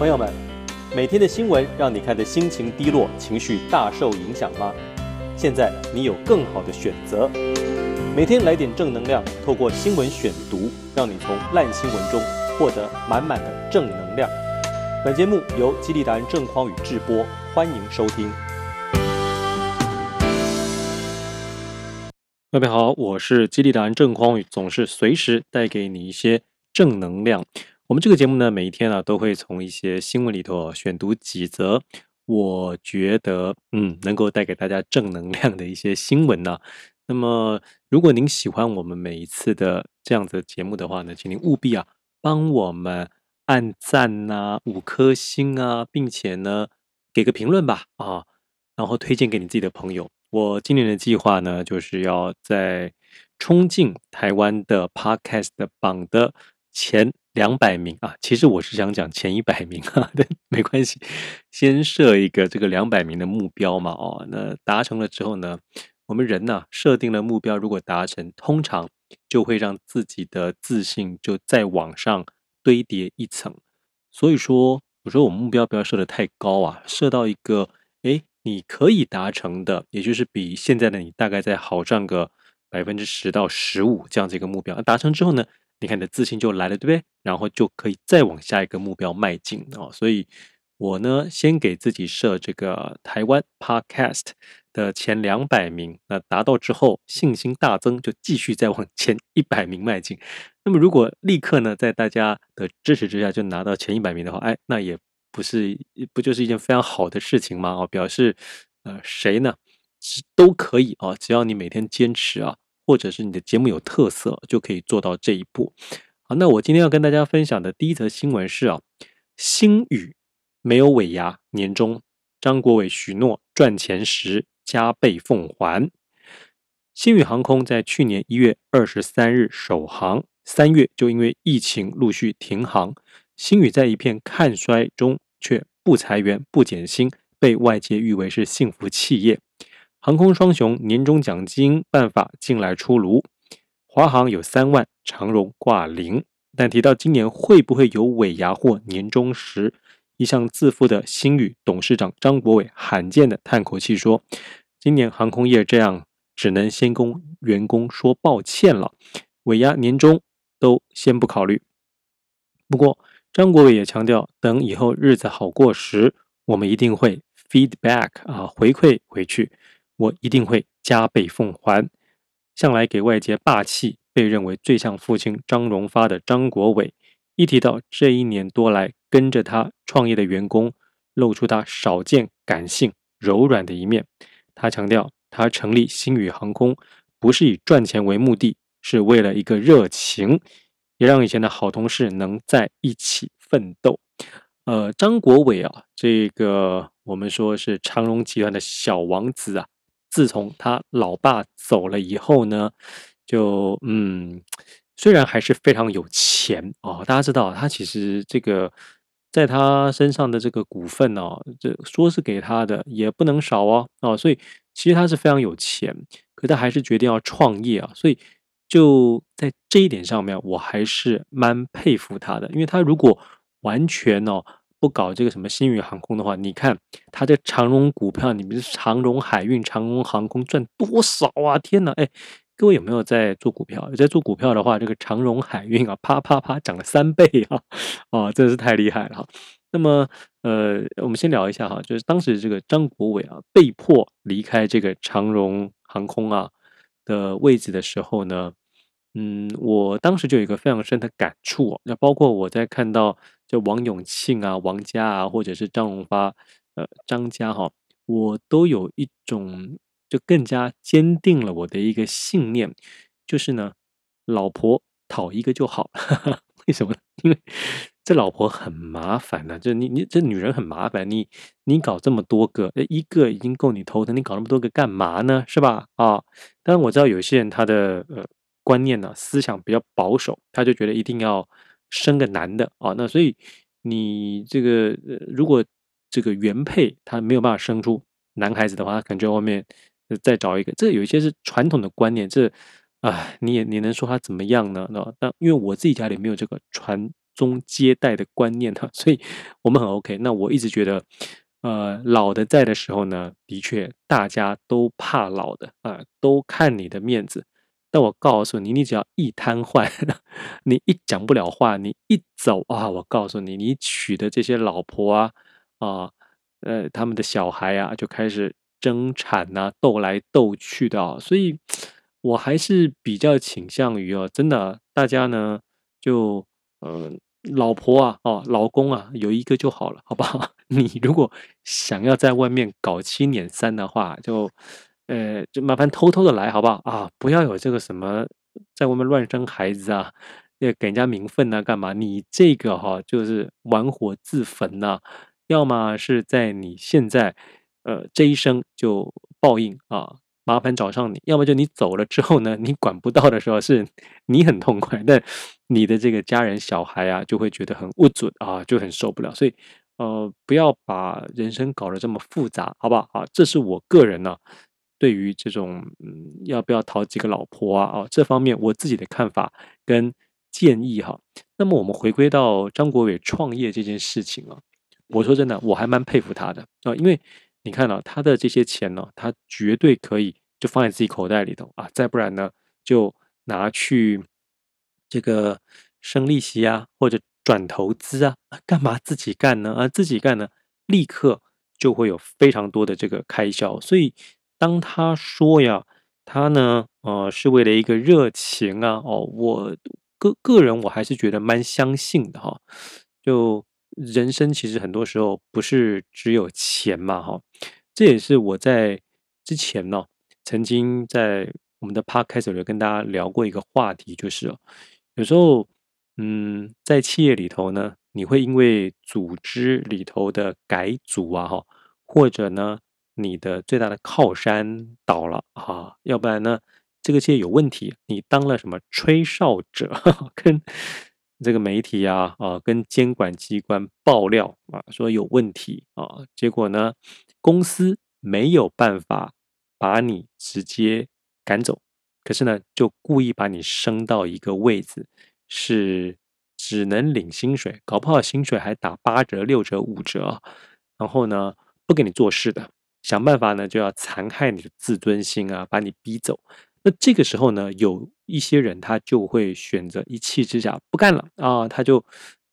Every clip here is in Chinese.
朋友们，每天的新闻让你看的心情低落、情绪大受影响吗？现在你有更好的选择，每天来点正能量，透过新闻选读，让你从烂新闻中获得满满的正能量。本节目由激励达人郑匡宇制播，欢迎收听。各位好，我是激励达人郑匡宇，总是随时带给你一些正能量。我们这个节目呢，每一天啊，都会从一些新闻里头选读几则，我觉得嗯，能够带给大家正能量的一些新闻呢。那么，如果您喜欢我们每一次的这样子的节目的话呢，请您务必啊，帮我们按赞呐，五颗星啊，并且呢，给个评论吧啊，然后推荐给你自己的朋友。我今年的计划呢，就是要在冲进台湾的 Podcast 榜的前。两百名啊，其实我是想讲前一百名啊，但没关系，先设一个这个两百名的目标嘛，哦，那达成了之后呢，我们人呢设定了目标，如果达成，通常就会让自己的自信就再往上堆叠一层。所以说，我说我们目标不要设得太高啊，设到一个诶你可以达成的，也就是比现在的你大概再好上个百分之十到十五这样子一个目标，达成之后呢，你看，你的自信就来了，对不对？然后就可以再往下一个目标迈进哦。所以，我呢，先给自己设这个台湾 Podcast 的前两百名，那达到之后，信心大增，就继续再往前一百名迈进。那么，如果立刻呢，在大家的支持之下就拿到前一百名的话，哎，那也不是不就是一件非常好的事情吗？哦，表示呃，谁呢都可以啊，只要你每天坚持啊。或者是你的节目有特色，就可以做到这一步。好，那我今天要跟大家分享的第一则新闻是啊，星宇没有尾牙，年终张国伟许诺赚钱时加倍奉还。星宇航空在去年一月二十三日首航，三月就因为疫情陆续停航。星宇在一片看衰中却不裁员、不减薪，被外界誉为是幸福企业。航空双雄年终奖金办法近来出炉，华航有三万，长荣挂零。但提到今年会不会有尾牙或年终时，一向自负的新宇董事长张国伟罕见的叹口气说：“今年航空业这样，只能先跟员工说抱歉了，尾牙年终都先不考虑。”不过，张国伟也强调，等以后日子好过时，我们一定会 feedback 啊，回馈回去。我一定会加倍奉还。向来给外界霸气，被认为最像父亲张荣发的张国伟，一提到这一年多来跟着他创业的员工，露出他少见感性柔软的一面。他强调，他成立星宇航空不是以赚钱为目的，是为了一个热情，也让以前的好同事能在一起奋斗。呃，张国伟啊，这个我们说是长荣集团的小王子啊。自从他老爸走了以后呢，就嗯，虽然还是非常有钱哦，大家知道他其实这个在他身上的这个股份哦，这说是给他的也不能少哦哦，所以其实他是非常有钱，可他还是决定要创业啊，所以就在这一点上面，我还是蛮佩服他的，因为他如果完全哦。不搞这个什么星宇航空的话，你看它这长荣股票，你们是长荣海运、长荣航空赚多少啊？天哪！哎，各位有没有在做股票？有在做股票的话，这个长荣海运啊，啪啪啪涨了三倍啊！啊，真的是太厉害了哈。那么，呃，我们先聊一下哈，就是当时这个张国伟啊，被迫离开这个长荣航空啊的位置的时候呢，嗯，我当时就有一个非常深的感触，那包括我在看到。就王永庆啊、王家啊，或者是张荣发、呃张家哈，我都有一种就更加坚定了我的一个信念，就是呢，老婆讨一个就好了。为什么？因为这老婆很麻烦呢、啊，就你你这女人很麻烦，你你搞这么多个，一个已经够你头疼，你搞那么多个干嘛呢？是吧？啊，当然我知道有些人他的呃观念呢、思想比较保守，他就觉得一定要。生个男的啊，那所以你这个呃，如果这个原配他没有办法生出男孩子的话，他可能就外面再找一个。这有一些是传统的观念，这啊，你也你能说他怎么样呢？那那因为我自己家里没有这个传宗接代的观念哈，所以我们很 OK。那我一直觉得，呃，老的在的时候呢，的确大家都怕老的啊、都看你的面子。但我告诉你，你只要一瘫痪，你一讲不了话，你一走啊，我告诉你，你娶的这些老婆啊啊，呃，他们的小孩啊，就开始争产呐、啊，斗来斗去的、所以，我还是比较倾向于哦，真的，大家呢，就呃，老婆啊，哦，老公啊，有一个就好了，好不好？你如果想要在外面搞七捻三的话，就。呃，就麻烦偷偷的来，好不好啊？不要有这个什么在外面乱生孩子啊，要给人家名分啊，干嘛？你这个哈、就是玩火自焚呐、要么是在你现在呃这一生就报应啊，麻烦找上你；要么就你走了之后呢，你管不到的时候是你很痛快，但你的这个家人小孩啊就会觉得很不准啊，就很受不了。所以呃，不要把人生搞得这么复杂，好不好？啊，这是我个人呢、对于这种嗯，要不要讨几个老婆啊？哦，这方面我自己的看法跟建议哈。那么我们回归到张国伟创业这件事情啊，我说真的，我还蛮佩服他的啊，因为你看啊，他的这些钱呢，他绝对可以就放在自己口袋里头啊，再不然呢，就拿去这个生利息啊，或者转投资啊，干嘛自己干呢？啊，自己干呢，立刻就会有非常多的这个开销，所以。当他说呀，他呢，呃，是为了一个热情啊，哦，我个个人我还是觉得蛮相信的哈。就人生其实很多时候不是只有钱嘛，哈，这也是我在之前呢，曾经在我们的 podcast 里跟大家聊过一个话题，就是有时候，嗯，在企业里头呢，你会因为组织里头的改组啊，哈，或者呢。你的最大的靠山倒了啊，要不然呢，这个企业有问题，你当了什么吹哨者，呵呵跟这个媒体啊啊，跟监管机关爆料啊，说有问题啊，结果呢，公司没有办法把你直接赶走，可是呢，就故意把你升到一个位置，是只能领薪水，搞不好薪水还打八折、六折、五折，然后呢，不给你做事的。想办法呢，就要残害你的自尊心啊，把你逼走。那这个时候呢，有一些人他就会选择一气之下不干了啊，他就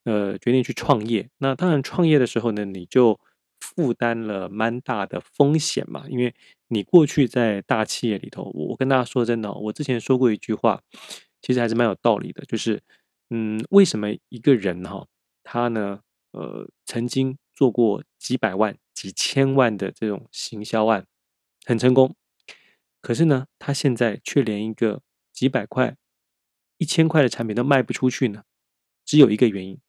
呃决定去创业。那当然，创业的时候呢，你就负担了蛮大的风险嘛，因为你过去在大企业里头，我跟大家说真的，我之前说过一句话，其实还是蛮有道理的，就是嗯，为什么一个人哈，他呢，呃，曾经做过几百万。几千万的这种行销案很成功，可是呢，他现在却连一个几百块、一千块的产品都卖不出去呢？只有一个原因，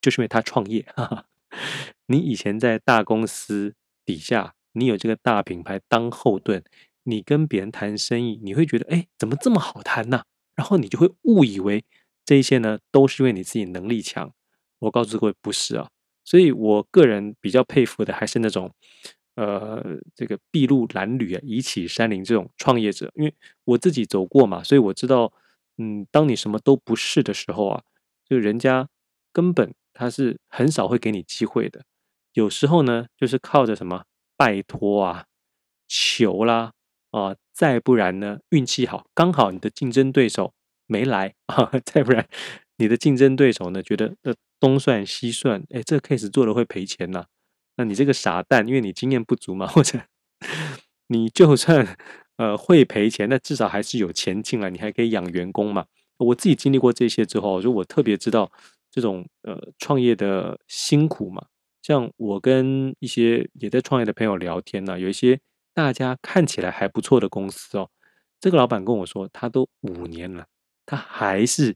就是因为他创业。哈哈，你以前在大公司底下，你有这个大品牌当后盾，你跟别人谈生意，你会觉得，哎，怎么这么好谈呢？然后你就会误以为这些呢都是因为你自己能力强。我告诉各位，不是啊。所以我个人比较佩服的还是那种，呃，这个筚路蓝缕啊，移起山林这种创业者，因为我自己走过嘛，所以我知道，嗯，当你什么都不是的时候啊，就人家根本他是很少会给你机会的。有时候呢，就是靠着什么拜托啊、求啦啊，再不然呢，运气好，刚好你的竞争对手没来啊，再不然你的竞争对手呢，觉得呃。东算西算，哎，这个 case 做了会赔钱呐、那你这个傻蛋，因为你经验不足嘛，或者你就算呃会赔钱，那至少还是有钱进来，你还可以养员工嘛。我自己经历过这些之后，就我特别知道这种呃创业的辛苦嘛。像我跟一些也在创业的朋友聊天呢、有一些大家看起来还不错的公司哦，这个老板跟我说，他都五年了，他还是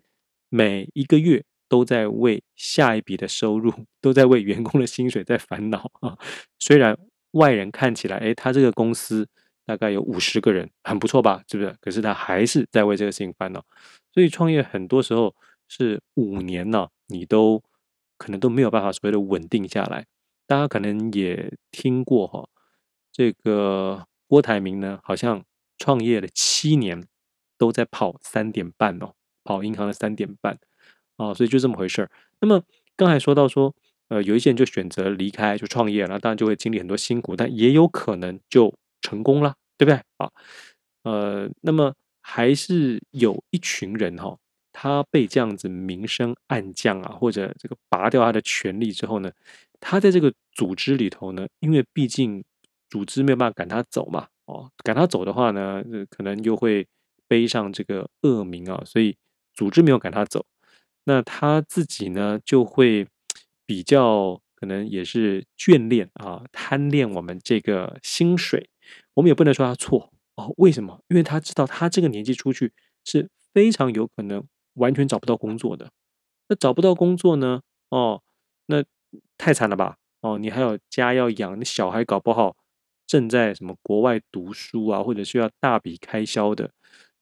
每一个月。都在为下一笔的收入，都在为员工的薪水在烦恼啊。虽然外人看起来，哎，他这个公司大概有五十个人，很不错吧？是不是？可是他还是在为这个事情烦恼。所以创业很多时候是五年呢，你都可能都没有办法所谓的稳定下来。大家可能也听过哈，这个郭台铭呢，好像创业了七年，都在跑三点半哦，跑银行的三点半。啊、所以就这么回事儿。那么刚才说到说，呃，有一些人就选择离开，就创业了，当然就会经历很多辛苦，但也有可能就成功了，对不对？啊，呃，那么还是有一群人哈、哦，他被这样子明升暗降啊，或者这个拔掉他的权利之后呢，他在这个组织里头呢，因为毕竟组织没有办法赶他走嘛，哦，赶他走的话呢，可能又会背上这个恶名啊，所以组织没有赶他走，那他自己呢就会。比较可能也是眷恋啊，贪恋我们这个薪水，我们也不能说他错哦。为什么？因为他知道他这个年纪出去是非常有可能完全找不到工作的。那找不到工作呢？哦，那太惨了吧？哦，你还有家要养，你小孩搞不好正在什么国外读书啊，或者需要大笔开销的。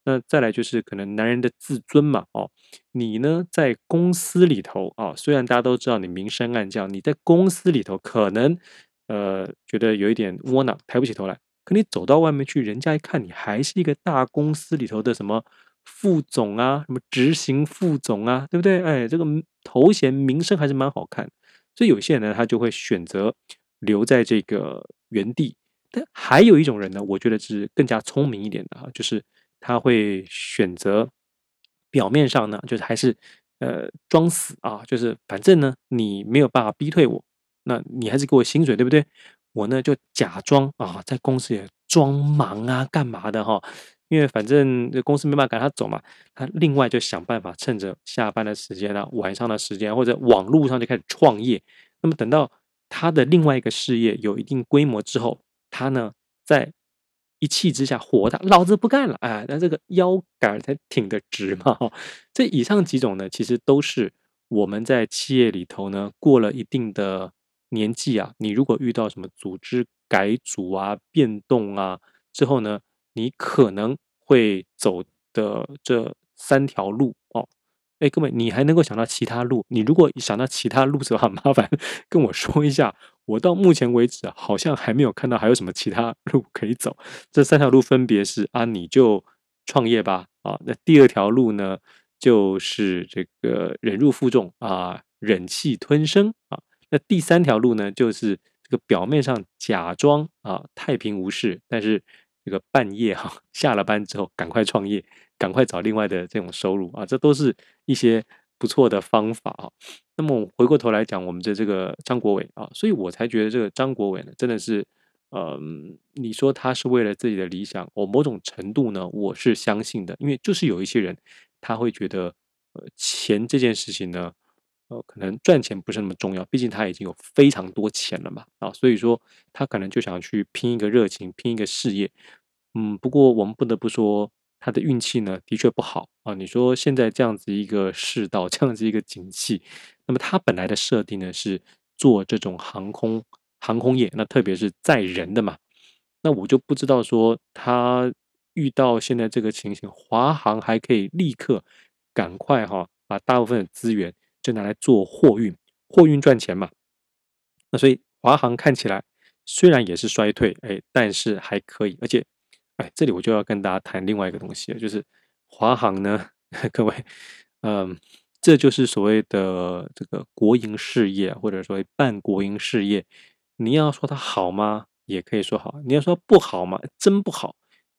那再来就是可能男人的自尊嘛，哦，你呢在公司里头啊，虽然大家都知道你明升暗降，你在公司里头可能呃觉得有一点窝囊，抬不起头来，可你走到外面去，人家一看你还是一个大公司里头的什么副总啊，什么执行副总啊，对不对？哎，这个头衔名声还是蛮好看，所以有些人呢，他就会选择留在这个原地。但还有一种人呢，我觉得是更加聪明一点的哈，就是。他会选择表面上呢，就是还是呃装死啊，就是反正呢你没有办法逼退我，那你还是给我薪水对不对？我呢就假装啊在公司也装忙啊干嘛的哈，因为反正这公司没办法赶他走嘛，他另外就想办法趁着下班的时间啊、晚上的时间或者网络上就开始创业。那么等到他的另外一个事业有一定规模之后，他呢在。一气之下火大，老子不干了！哎，那这个腰杆才挺得直嘛！这以上几种呢，其实都是我们在企业里头呢，过了一定的年纪啊，你如果遇到什么组织改组啊、变动啊之后呢，你可能会走的这三条路。哎，各位，你还能够想到其他路？你如果想到其他路子的话，麻烦跟我说一下。我到目前为止，好像还没有看到还有什么其他路可以走。这三条路分别是啊，你就创业吧啊。那第二条路呢，就是这个忍辱负重啊，忍气吞声啊。那第三条路呢，就是这个表面上假装啊太平无事，但是这个半夜哈、下了班之后赶快创业，赶快找另外的这种收入啊，这都是一些。不错的方法啊，那么回过头来讲，我们的这个张国伟啊，所以我才觉得这个张国伟呢，真的是，嗯，你说他是为了自己的理想，我某种程度呢，我是相信的，因为就是有一些人他会觉得，呃，钱这件事情呢，呃，可能赚钱不是那么重要，毕竟他已经有非常多钱了嘛，啊，所以说他可能就想去拼一个热情，拼一个事业，嗯，不过我们不得不说。他的运气呢，的确不好啊。你说现在这样子一个世道，这样子一个景气，那么他本来的设定呢是做这种航空航空业，那特别是载人的嘛。那我就不知道说他遇到现在这个情形，华航还可以立刻赶快哈、把大部分的资源就拿来做货运，货运赚钱嘛。那所以华航看起来虽然也是衰退，哎，但是还可以，而且。哎，这里我就要跟大家谈另外一个东西，就是华航呢，各位，嗯，这就是所谓的这个国营事业，或者说半国营事业。你要说它好吗？也可以说好。你要说不好吗？真不好。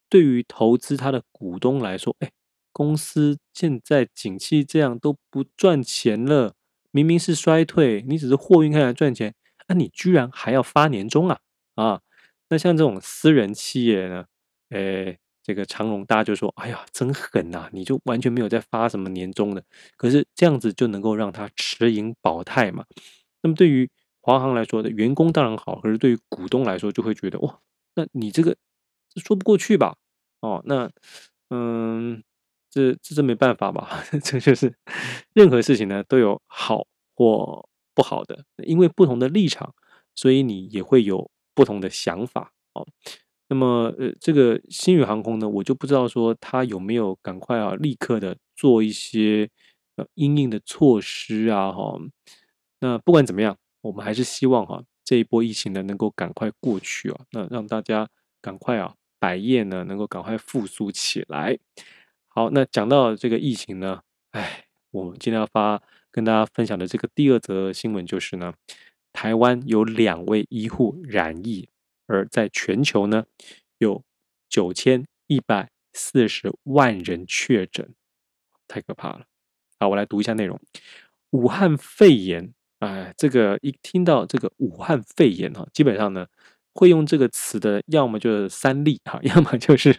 对于投资它的股东来说，哎，公司现在景气这样都不赚钱了，明明是衰退，你只是货运开来赚钱，那、啊、你居然还要发年终啊？啊，那像这种私人企业呢？诶，这个长荣大家就说：“哎呀，真狠呐！你就完全没有在发什么年终的，可是这样子就能够让他持盈保泰嘛。那么对于华航来说的员工当然好，可是对于股东来说就会觉得哇，那你这个这说不过去吧？哦，那嗯，这这这没办法吧？这就是任何事情呢都有好或不好的，因为不同的立场，所以你也会有不同的想法哦。”那么，呃，这个星宇航空呢，我就不知道说他有没有赶快啊，立刻的做一些呃应应的措施啊，哈。那不管怎么样，我们还是希望哈，这一波疫情呢能够赶快过去啊，那让大家赶快啊，百业呢能够赶快复苏起来。好，那讲到这个疫情呢，哎，我们今天要发跟大家分享的这个第二则新闻就是呢，台湾有两位医护染疫，而在全球呢有九千一百四十万人确诊，太可怕了。好，我来读一下内容。武汉肺炎，哎，这个一听到这个武汉肺炎哈，基本上呢会用这个词的，要么就是三立哈，要么就是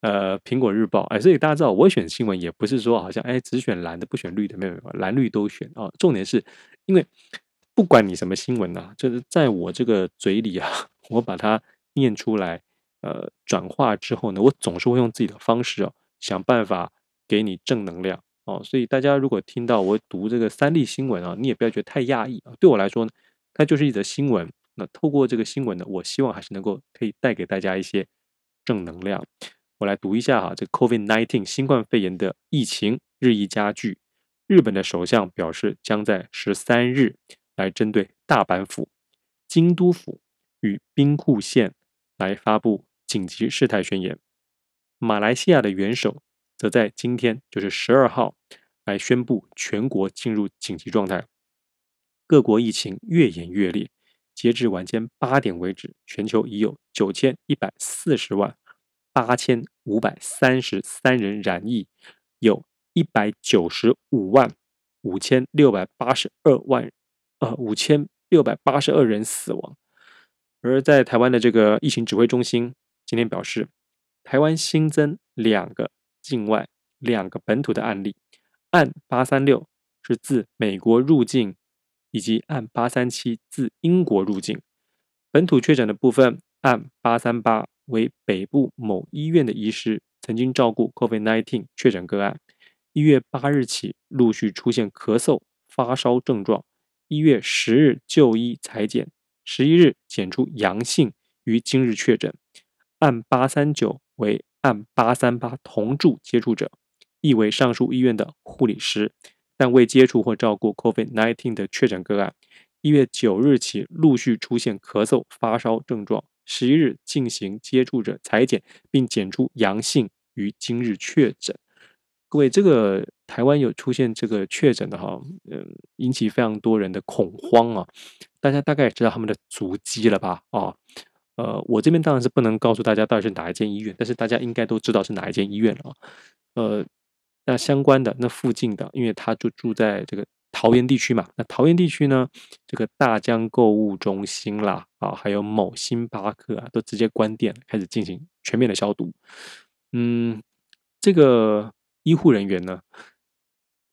呃苹果日报。哎，所以大家知道，我选新闻也不是说好像哎只选蓝的不选绿的，没有没有，蓝绿都选啊。重点是因为不管你什么新闻啊，就是在我这个嘴里啊，我把它念出来。呃，转化之后呢，我总是会用自己的方式哦，想办法给你正能量哦。所以大家如果听到我读这个三立新闻啊，你也不要觉得太讶异啊。对我来说呢，它就是一则新闻。那透过这个新闻呢，我希望还是能够可以带给大家一些正能量。我来读一下哈，这 COVID-19 新冠肺炎的疫情日益加剧，日本的首相表示将在十三日来针对大阪府、京都府与兵库县来发布。紧急事态宣言，马来西亚的元首则在今天，就是十二号，来宣布全国进入紧急状态。各国疫情越演越烈，截至晚间八点为止，全球已有九千一百四十万八千五百三十三人染疫，有一百九十五万五千六百八十二万呃五千六百八十二人死亡。而在台湾的这个疫情指挥中心。今天表示，台湾新增两个境外、两个本土的案例，案八三六是自美国入境，以及案八三七自英国入境。本土确诊的部分，案八三八为北部某医院的医师曾经照顾 COVID-19 确诊个案，一月八日起陆续出现咳嗽、发烧症状，一月十日就医裁检，十一日检出阳性，于今日确诊。按八三九为按八三八同住接触者，亦为上述医院的护理师，但未接触或照顾 COVID-19 的确诊个案。一月九日起陆续出现咳嗽、发烧症状，十一日进行接触者采检，并检出阳性，于今日确诊。各位，这个台湾有出现这个确诊的哈，嗯，引起非常多人的恐慌啊！大家大概也知道他们的足迹了吧？啊。呃，我这边当然是不能告诉大家到底是哪一间医院，但是大家应该都知道是哪一间医院了啊。呃，那相关的那附近的，因为他就住在这个桃园地区嘛，那桃园地区呢，这个大江购物中心啦，啊，还有某星巴克啊，都直接关店，开始进行全面的消毒。嗯，这个医护人员呢，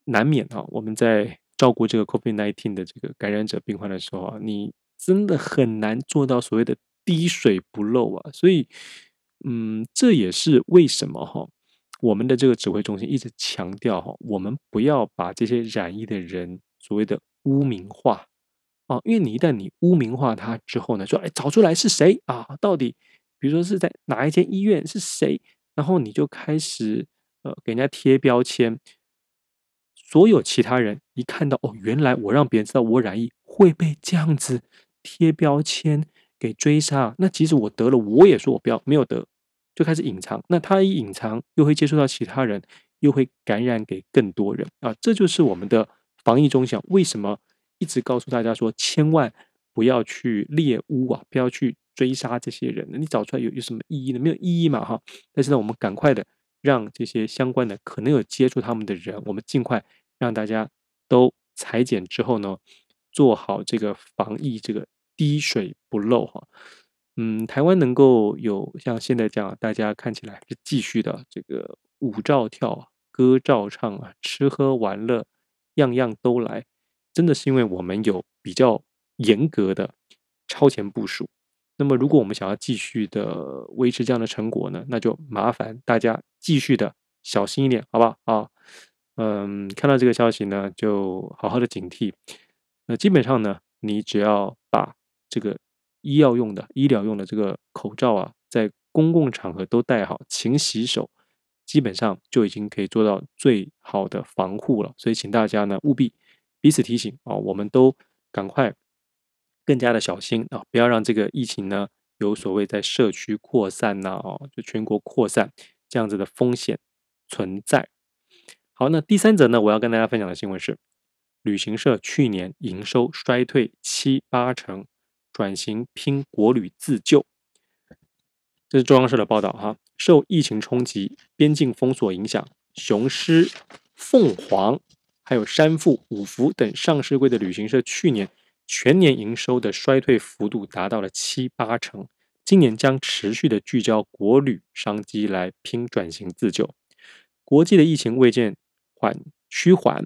难免啊，我们在照顾这个 COVID-19 的这个感染者病患的时候啊，你真的很难做到所谓的。滴水不漏啊，所以，嗯，这也是为什么哈，我们的这个指挥中心一直强调哈，我们不要把这些染疫的人所谓的污名化啊，因为你一旦你污名化他之后呢，说哎，找出来是谁啊？到底比如说是在哪一间医院是谁？然后你就开始呃给人家贴标签，所有其他人一看到哦，原来我让别人知道我染疫会被这样子贴标签。给追杀，那即使我得了，我也说我不要没有得，就开始隐藏。那他一隐藏，又会接触到其他人，又会感染给更多人啊！这就是我们的防疫中心。为什么一直告诉大家说，千万不要去猎巫啊，不要去追杀这些人？你找出来有有什么意义呢？没有意义嘛，哈！但是呢，我们赶快的让这些相关的可能有接触他们的人，我们尽快让大家都裁剪之后呢，做好这个防疫这个。滴水不漏哈，嗯，台湾能够有像现在这样，大家看起来是继续的这个舞照跳，歌照唱啊，吃喝玩乐样样都来，真的是因为我们有比较严格的超前部署。那么，如果我们想要继续的维持这样的成果呢，那就麻烦大家继续的小心一点，好不好啊？嗯，看到这个消息呢，就好好的警惕。那基本上呢，你只要把这个医药用的、医疗用的这个口罩啊，在公共场合都戴好，勤洗手，基本上就已经可以做到最好的防护了。所以，请大家呢务必彼此提醒啊，我们都赶快更加的小心啊，不要让这个疫情呢有所谓在社区扩散呐，哦，就全国扩散这样子的风险存在。好，那第三则呢，我要跟大家分享的新闻是，旅行社去年营收衰退七八成，转型拼国旅自救。这是中央社的报道哈。受疫情冲击、边境封锁影响，雄狮、凤凰还有山富、五福等上市柜的旅行社去年全年营收的衰退幅度达到了七八成。今年将持续的聚焦国旅商机来拼转型自救。国际的疫情未见缓趋缓，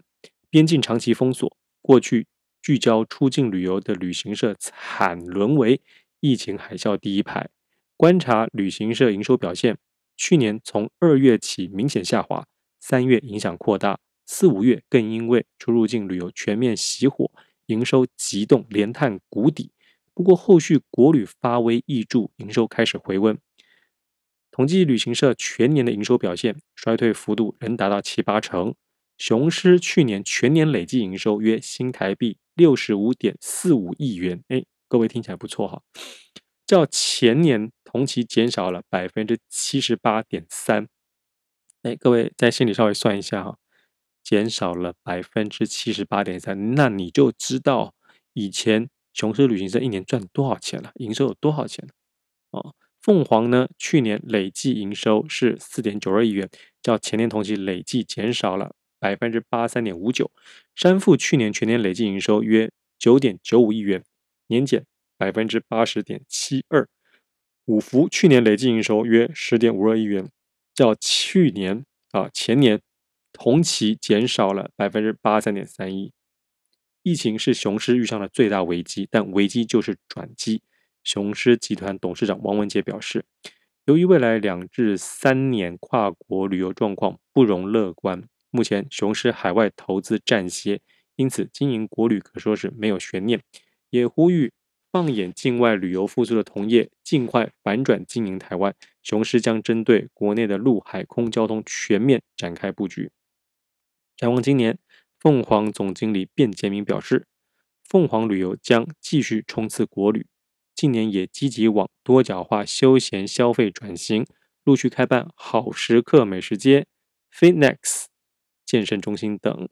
边境长期封锁，过去聚焦出境旅游的旅行社惨沦为疫情海啸第一排。观察旅行社营收表现，去年从二月起明显下滑，三月影响扩大，四五月更因为出入境旅游全面熄火，营收急冻，连探谷底。不过后续国旅发威挹注，营收开始回温。统计旅行社全年的营收表现，衰退幅度仍达到七八成。雄狮去年全年累计营收约新台币六十五点四五亿元，哎，各位听起来不错哈。较前年同期减少了百分之七十八点三，哎，各位在心里稍微算一下哈，减少了百分之七十八点三，那你就知道以前雄狮旅行社一年赚多少钱了，营收有多少钱了哦。凤凰呢，去年累计营收是四点九二亿元，较前年同期累计减少了百分之八三点五九。山富去年全年累计营收约九点九五亿元，年减。百分之八十点七二，五福去年累计营收约十点五二亿元，较去年啊前年同期减少了百分之八三点三一。疫情是雄狮遇上了最大危机，但危机就是转机。雄狮集团董事长王文杰表示，由于未来两至三年跨国旅游状况不容乐观，目前雄狮海外投资暂歇，因此经营国旅可说是没有悬念，也呼吁。放眼境外旅游复苏的同业，尽快反转经营台湾。雄狮将针对国内的陆海空交通全面展开布局。展望今年，凤凰总经理卞杰明表示，凤凰旅游将继续冲刺国旅，近年也积极往多角化休闲消费转型，陆续开办好食客美食街、Fitnex 健身中心等。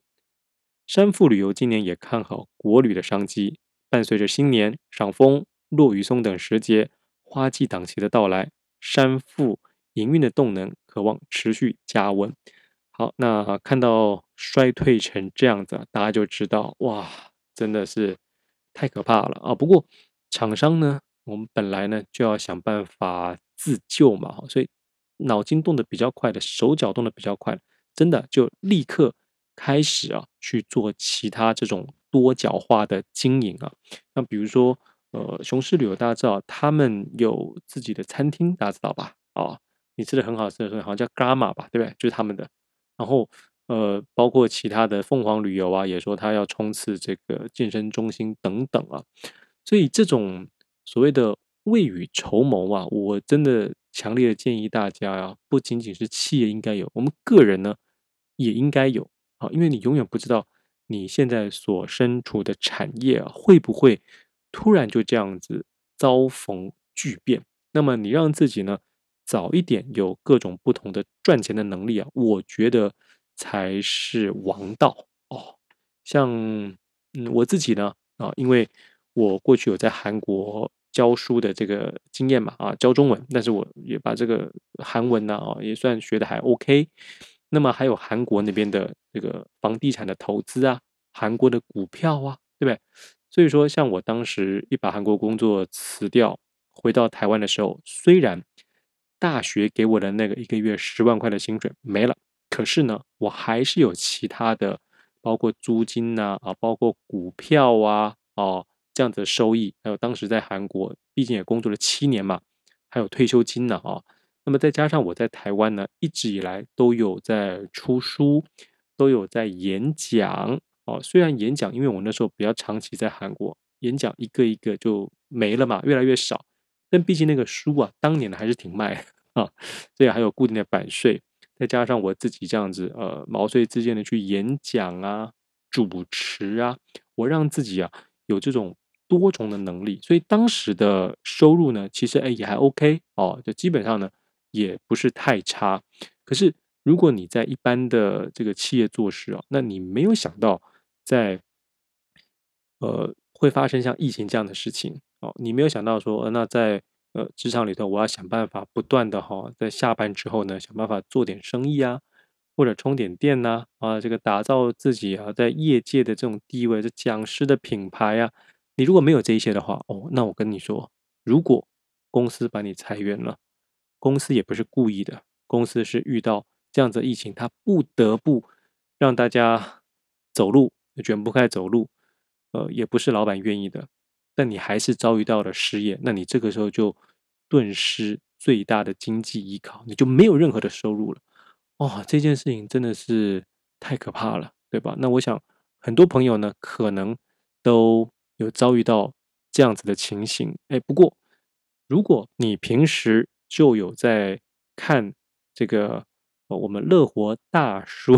山富旅游今年也看好国旅的商机。伴随着新年、赏枫、落雨松等时节花季档期的到来，山富营运的动能可望持续加温。好，那看到衰退成这样子，大家就知道哇，真的是太可怕了啊！不过厂商呢，我们本来呢就要想办法自救嘛，所以脑筋动得比较快的，手脚动得比较快，真的就立刻开始啊去做其他这种。多角化的经营啊，那比如说，呃，雄狮旅游大家知道，他们有自己的餐厅，大家知道吧？啊、哦，你吃的很好吃的，好像叫 gama 吧，对不对？就是他们的。然后，呃，包括其他的凤凰旅游啊，也说他要冲刺这个健身中心等等啊。所以这种所谓的未雨绸缪啊，我真的强烈的建议大家啊，不仅仅是企业应该有，我们个人呢也应该有啊，因为你永远不知道。你现在所身处的产业啊，会不会突然就这样子遭逢巨变？那么你让自己呢早一点有各种不同的赚钱的能力啊，我觉得才是王道哦。像嗯我自己呢啊，因为我过去有在韩国教书的这个经验嘛啊，教中文，但是我也把这个韩文呢啊也算学的还 OK。那么还有韩国那边的这个房地产的投资啊，韩国的股票啊，对不对？所以说，像我当时一把韩国工作辞掉，回到台湾的时候，虽然大学给我的那个一个月十万块的薪水没了，可是呢，我还是有其他的，包括租金呐啊，包括股票啊哦这样子的收益，还有当时在韩国，毕竟也工作了七年嘛，还有退休金呢啊。那么再加上我在台湾呢，一直以来都有在出书，都有在演讲哦。虽然演讲，因为我那时候比较长期在韩国，演讲一个一个就没了嘛，越来越少。但毕竟那个书啊，当年的还是挺卖啊，所以还有固定的版税。再加上我自己这样子，呃，毛遂自荐的去演讲啊、主持啊，我让自己啊有这种。多重的能力，所以当时的收入呢，其实哎也还 OK 哦，就基本上呢也不是太差。可是如果你在一般的这个企业做事啊，那你没有想到在呃会发生像疫情这样的事情哦，你没有想到说，那在呃职场里头，我要想办法不断的哈、在下班之后呢，想办法做点生意啊，或者充点电呐，啊，这个打造自己啊在业界的这种地位，这讲师的品牌啊，你如果没有这一些的话，哦，那我跟你说，如果公司把你裁员了，公司也不是故意的，公司是遇到这样子的疫情，他不得不让大家走路，卷不开走路，呃，也不是老板愿意的，但你还是遭遇到了失业，那你这个时候就顿失最大的经济依靠，你就没有任何的收入了。哦，这件事情真的是太可怕了，对吧？那我想很多朋友呢，可能都有遭遇到这样子的情形。哎，不过如果你平时就有在看这个，我们乐活大叔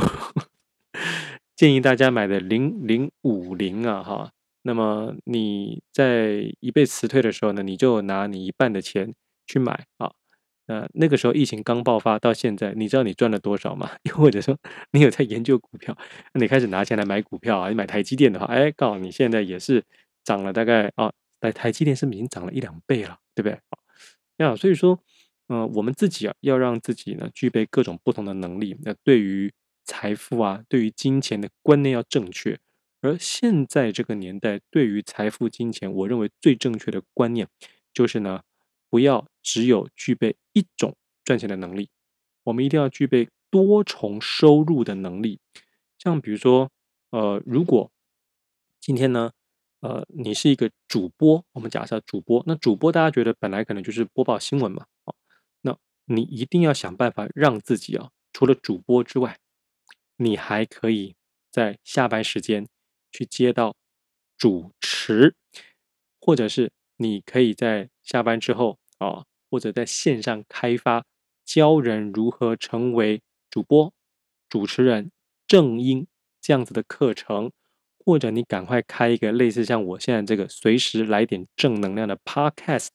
建议大家买的零零五零啊，哈，那么你在一被辞退的时候呢，你就拿你一半的钱去买啊。呃，那个时候疫情刚爆发到现在，你知道你赚了多少吗？又或者说你有在研究股票，你开始拿钱来买股票啊？你买台积电的话，哎，告诉你现在也是涨了大概啊，台台积电是不是已经涨了一两倍了，对不对？啊，所以说，嗯、呃，我们自己啊，要让自己呢具备各种不同的能力。那对于财富啊，对于金钱的观念要正确。而现在这个年代，对于财富、金钱，我认为最正确的观念就是呢。不要只有具备一种赚钱的能力，我们一定要具备多重收入的能力。像比如说，呃，如果今天呢，呃，你是一个主播，我们假设主播，那主播大家觉得本来可能就是播报新闻嘛，啊，那你一定要想办法让自己啊，除了主播之外，你还可以在下班时间去接到主持，或者是你可以在下班之后。啊，或者在线上开发教人如何成为主播、主持人、正音这样子的课程，或者你赶快开一个类似像我现在这个随时来点正能量的 Podcast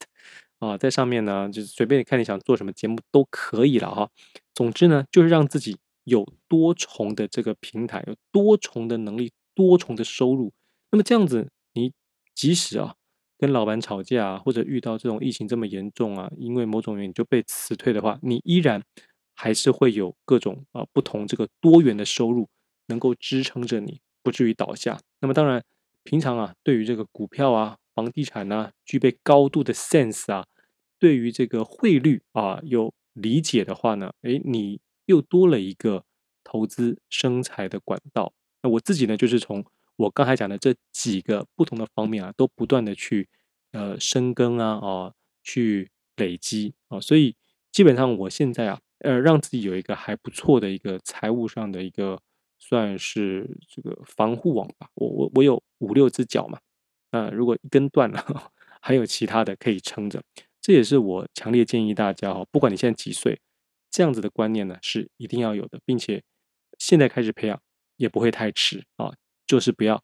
啊，在上面呢，就是随便看你想做什么节目都可以了哈。总之呢，就是让自己有多重的这个平台，有多重的能力，多重的收入。那么这样子，你即使啊。跟老板吵架，或者遇到这种疫情这么严重啊，因为某种原因就被辞退的话，你依然还是会有各种啊不同这个多元的收入，能够支撑着你不至于倒下。那么当然，平常啊对于这个股票啊、房地产啊具备高度的 sense 啊，对于这个汇率啊有理解的话呢，诶，你又多了一个投资生财的管道。那我自己呢，就是从。我刚才讲的这几个不同的方面啊，都不断的去呃深耕啊，啊，去累积啊，所以基本上我现在啊，呃，让自己有一个还不错的一个财务上的一个算是这个防护网吧。我我我有五六只脚嘛，那，如果一根断了，还有其他的可以撑着。这也是我强烈建议大家哦，不管你现在几岁，这样子的观念呢是一定要有的，并且现在开始培养也不会太迟啊。就是不要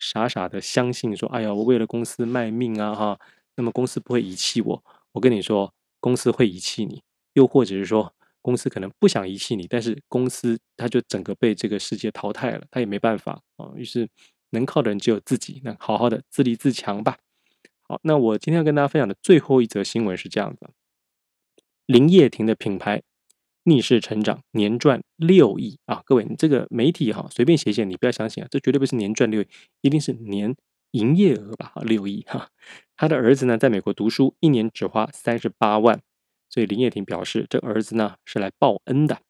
傻傻的相信说，哎呀，我为了公司卖命啊，哈，那么公司不会遗弃我。我跟你说，公司会遗弃你，又或者是说，公司可能不想遗弃你，但是公司它就整个被这个世界淘汰了，它也没办法啊。于是能靠的人只有自己，那好好的自立自强吧。好，那我今天要跟大家分享的最后一则新闻是这样的：林叶婷的品牌。逆势成长，年赚六亿啊！各位，你这个媒体哈，随便写写，你不要相信啊，这绝对不是年赚六亿，一定是年营业额吧？六亿哈。他的儿子呢，在美国读书，一年只花三十八万，所以林叶婷表示，这儿子呢是来报恩的。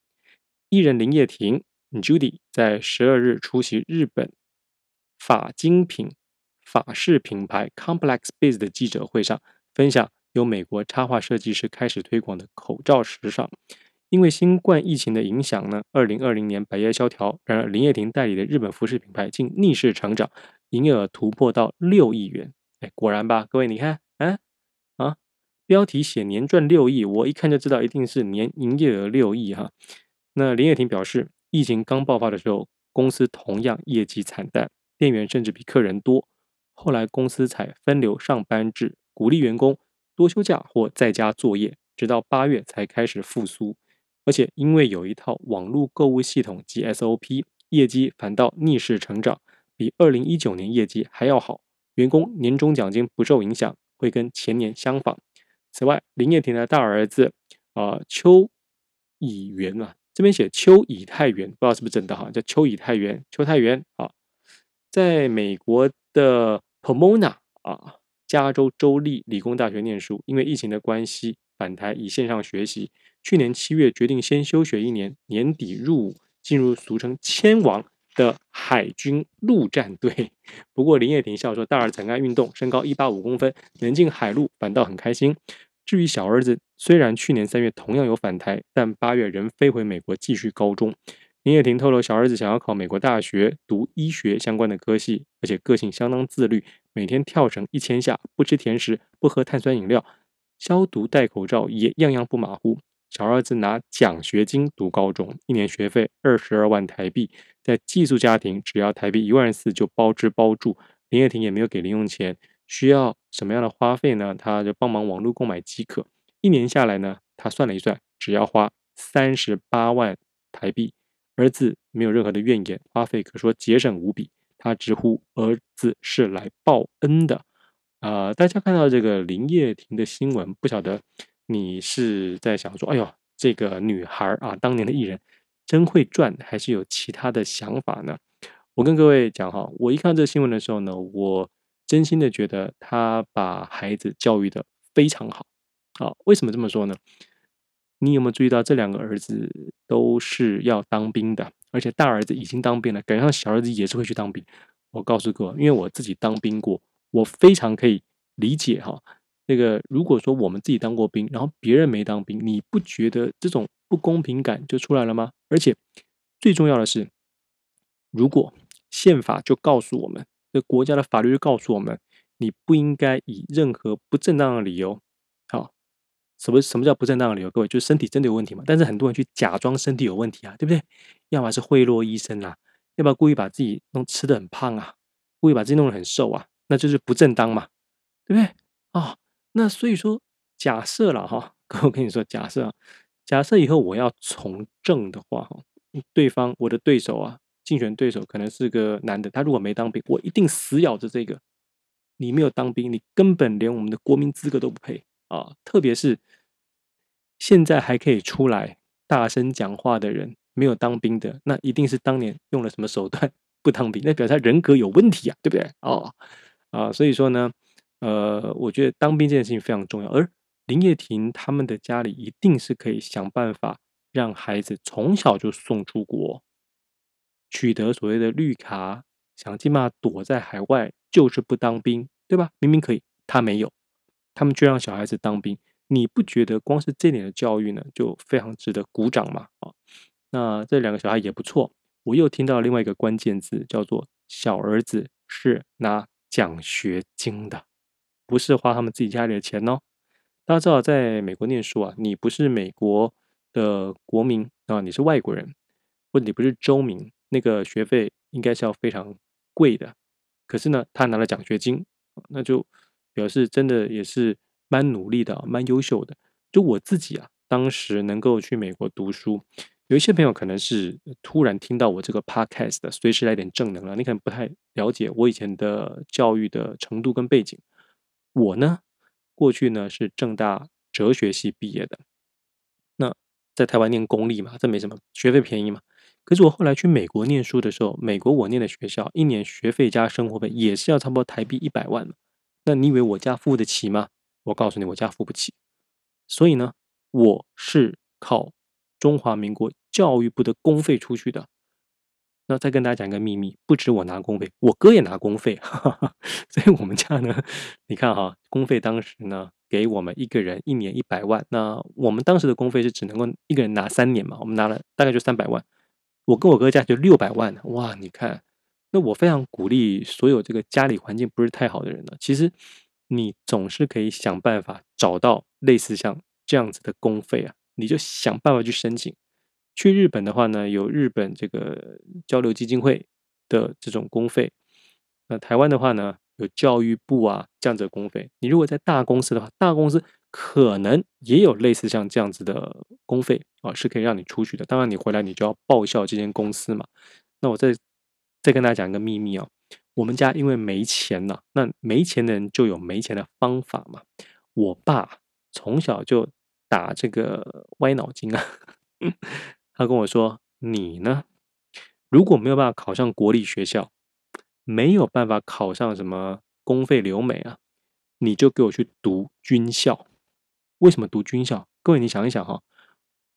艺人林叶婷 Judy 在十二日出席日本法精品法式品牌 Complex Biz 的记者会上，分享由美国插画设计师开始推广的口罩时尚。因为新冠疫情的影响呢，二零二零年百业萧条。然而，林叶婷代理的日本服饰品牌竟逆势成长，营业额突破到六亿元。哎，果然吧，各位，你看，标题写年赚六亿，我一看就知道一定是年营业额六亿哈。那林叶婷表示，疫情刚爆发的时候，公司同样业绩惨淡，店员甚至比客人多。后来公司才分流上班制，鼓励员工多休假或在家作业，直到八月才开始复苏。而且因为有一套网络购物系统及 SOP，业绩反倒逆势成长，比二零一九年业绩还要好。员工年终奖金不受影响，会跟前年相仿。此外，林叶婷的大儿子啊、邱以元啊，这边写邱以太元，不知道是不是真的哈，叫邱以太元，邱太元啊，在美国的 Pomona 啊，加州州立理工大学念书，因为疫情的关系返台以线上学习。去年七月决定先休学一年，年底入伍，进入俗称“千王”的海军陆战队。不过林叶婷笑说，大儿子很爱运动，身高一八五公分，能进海陆，反倒很开心。至于小儿子，虽然去年三月同样有返台，但八月仍飞回美国继续高中。林叶婷透露，小儿子想要考美国大学，读医学相关的科系，而且个性相当自律，每天跳绳一千下，不吃甜食，不喝碳酸饮料，消毒戴口罩也样样不马虎。小儿子拿奖学金读高中，一年学费二十二万台币，在寄宿家庭只要台币一万四就包吃包住。林叶婷也没有给零用钱，需要什么样的花费呢？他就帮忙网络购买即可。一年下来呢，他算了一算，只要花三十八万台币。儿子没有任何的怨言，花费可说节省无比。他直呼儿子是来报恩的。啊、大家看到这个林叶婷的新闻，不晓得。你是在想说，哎呦，这个女孩啊，当年的艺人真会赚，还是有其他的想法呢？我跟各位讲哈，我一看这个新闻的时候呢，我真心的觉得他把孩子教育得非常好。好，为什么这么说呢？你有没有注意到这两个儿子都是要当兵的，而且大儿子已经当兵了，赶上小儿子也是会去当兵。我告诉各位，因为我自己当兵过，我非常可以理解哈。这个如果说我们自己当过兵，然后别人没当兵，你不觉得这种不公平感就出来了吗？而且最重要的是，如果宪法就告诉我们，这国家的法律就告诉我们，你不应该以任何不正当的理由，好，什么什么叫不正当的理由？各位就是身体真的有问题嘛？但是很多人去假装身体有问题啊，对不对？要么是贿赂医生啊，要不要故意把自己弄吃的很胖啊，故意把自己弄得很瘦啊，那就是不正当嘛，对不对？啊、哦。那所以说，假设了哈，我跟你说，假设，假设以后我要从政的话，哈，对方我的对手啊，竞选对手可能是个男的，他如果没当兵，我一定死咬着这个，你没有当兵，你根本连我们的国民资格都不配啊！特别是现在还可以出来大声讲话的人，没有当兵的，那一定是当年用了什么手段 不当兵，那表示他人格有问题啊，对不对？哦，啊，所以说呢。呃，我觉得当兵这件事情非常重要，而林叶婷他们的家里一定是可以想办法让孩子从小就送出国，取得所谓的绿卡，想尽办法躲在海外，就是不当兵，对吧？明明可以，他没有，他们却让小孩子当兵，你不觉得光是这点的教育呢，就非常值得鼓掌吗？啊，那这两个小孩也不错，我又听到另外一个关键字，叫做小儿子是拿奖学金的。不是花他们自己家里的钱哦。大家知道，在美国念书啊，你不是美国的国民啊，你是外国人，或者你不是州民，那个学费应该是要非常贵的。可是呢，他拿了奖学金，那就表示真的也是蛮努力的，蛮优秀的。就我自己啊，当时能够去美国读书，有一些朋友可能是突然听到我这个 podcast 的，随时来点正能量，你可能不太了解我以前的教育的程度跟背景。我呢，过去呢是正大哲学系毕业的，那在台湾念公立嘛，这没什么，学费便宜嘛。可是我后来去美国念书的时候，美国我念的学校一年学费加生活费也是要差不多台币一百万。那你以为我家付得起吗？我告诉你，我家付不起。所以呢，我是靠中华民国教育部的公费出去的。那再跟大家讲一个秘密，不止我拿公费，我哥也拿公费，哈哈，所以我们家呢，你看哈，公费当时呢给我们一个人一年一百万，那我们当时的公费是只能够一个人拿三年嘛，我们拿了大概就三百万，我跟我哥家就六百万，哇，你看，那我非常鼓励所有这个家里环境不是太好的人呢，其实你总是可以想办法找到类似像这样子的公费啊，你就想办法去申请。去日本的话呢，有日本这个交流基金会的这种公费。那台湾的话呢，有教育部啊这样子的公费。你如果在大公司的话，大公司可能也有类似像这样子的公费啊，是可以让你出去的。当然，你回来你就要报效这间公司嘛。那我再再跟大家讲一个秘密啊，我们家因为没钱呐、那没钱的人就有没钱的方法嘛。我爸从小就打这个歪脑筋啊，他跟我说：“你呢，如果没有办法考上国立学校，没有办法考上什么公费留美啊，你就给我去读军校。为什么读军校？各位你想一想哈，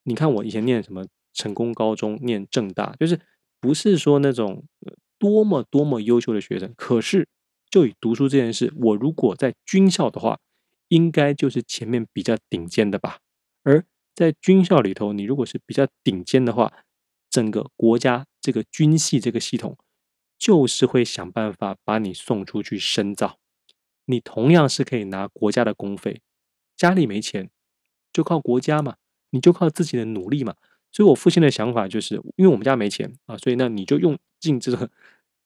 你看我以前念什么成功高中，念正大，就是不是说那种多么多么优秀的学生，可是就以读书这件事，我如果在军校的话。”应该就是前面比较顶尖的吧，而在军校里头，你如果是比较顶尖的话，整个国家这个军系这个系统，就是会想办法把你送出去深造。你同样是可以拿国家的公费，家里没钱，就靠国家嘛，你就靠自己的努力嘛。所以我父亲的想法就是，因为我们家没钱啊，所以呢，你就用尽这个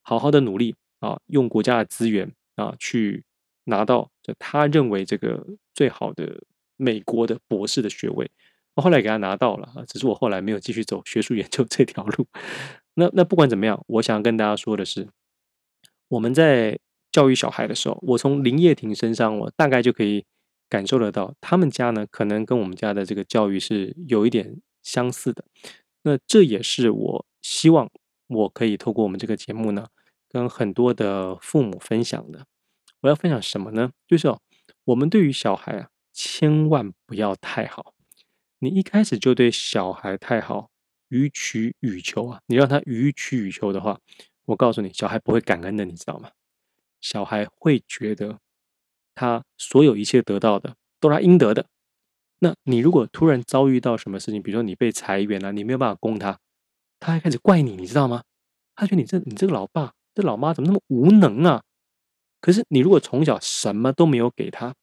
好好的努力啊，用国家的资源啊去。拿到就他认为这个最好的美国的博士的学位，我后来给他拿到了，只是我后来没有继续走学术研究这条路。那那不管怎么样，我想跟大家说的是，我们在教育小孩的时候，我从林叶婷身上，我大概就可以感受得到，他们家呢可能跟我们家的这个教育是有一点相似的。那这也是我希望我可以透过我们这个节目呢，跟很多的父母分享的。我要分享什么呢？就是哦，我们对于小孩啊，千万不要太好。你一开始就对小孩太好，予取予求啊，你让他予取予求的话，我告诉你，小孩不会感恩的，你知道吗？小孩会觉得他所有一切得到的都是他应得的。那你如果突然遭遇到什么事情，比如说你被裁员了，你没有办法供他，他还开始怪你，你知道吗？他觉得你这你这个老爸、这老妈怎么那么无能啊？可是你如果从小什么都没有给他，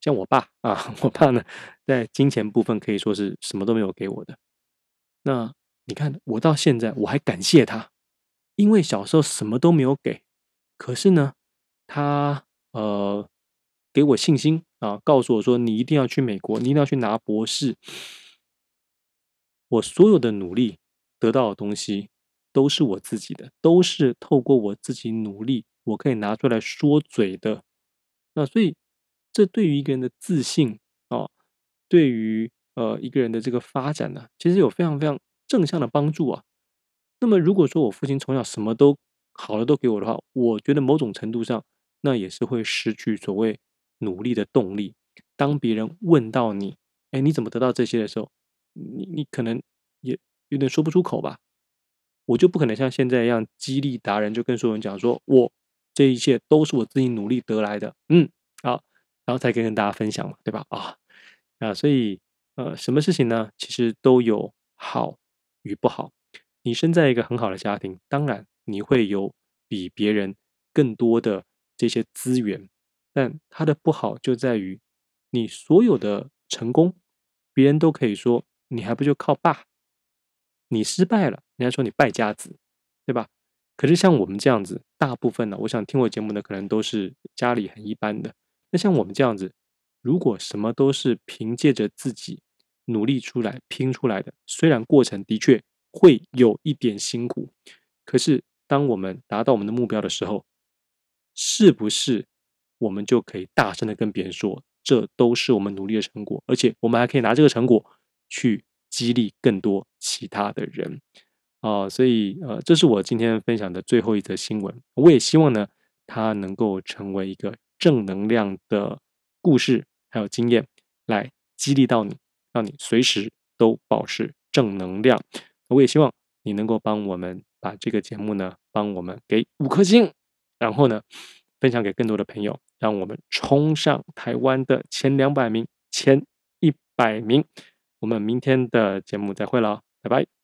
像我爸啊，我爸呢，在金钱部分可以说是什么都没有给我的。那你看我到现在我还感谢他，因为小时候什么都没有给，可是呢，他呃给我信心啊，告诉我说，你一定要去美国，你一定要去拿博士。我所有的努力得到的东西都是我自己的，都是透过我自己努力。我可以拿出来说嘴的，那所以这对于一个人的自信啊，对于呃一个人的这个发展呢，其实有非常非常正向的帮助啊。那么如果说我父亲从小什么都好的都给我的话，我觉得某种程度上那也是会失去所谓努力的动力。当别人问到你，哎，你怎么得到这些的时候，你你可能也有点说不出口吧。我就不可能像现在一样激励达人，就跟所有人讲说我。这一切都是我自己努力得来的，嗯，然后再跟跟大家分享嘛，对吧？啊，啊，所以呃，什么事情呢？其实都有好与不好。你生在一个很好的家庭，当然你会有比别人更多的这些资源，但它的不好就在于你所有的成功，别人都可以说你还不就靠爸？你失败了，人家说你败家子，对吧？可是像我们这样子，大部分呢，我想听我节目的可能都是家里很一般的。那像我们这样子，如果什么都是凭借着自己努力出来、拼出来的，虽然过程的确会有一点辛苦，可是当我们达到我们的目标的时候，是不是我们就可以大声的跟别人说，这都是我们努力的成果，而且我们还可以拿这个成果去激励更多其他的人。啊、所以呃，这是我今天分享的最后一则新闻。我也希望呢，它能够成为一个正能量的故事，还有经验，来激励到你，让你随时都保持正能量。我也希望你能够帮我们把这个节目呢，帮我们给五颗星，然后呢，分享给更多的朋友，让我们冲上台湾的前两百名、前一百名。我们明天的节目再会了，拜拜。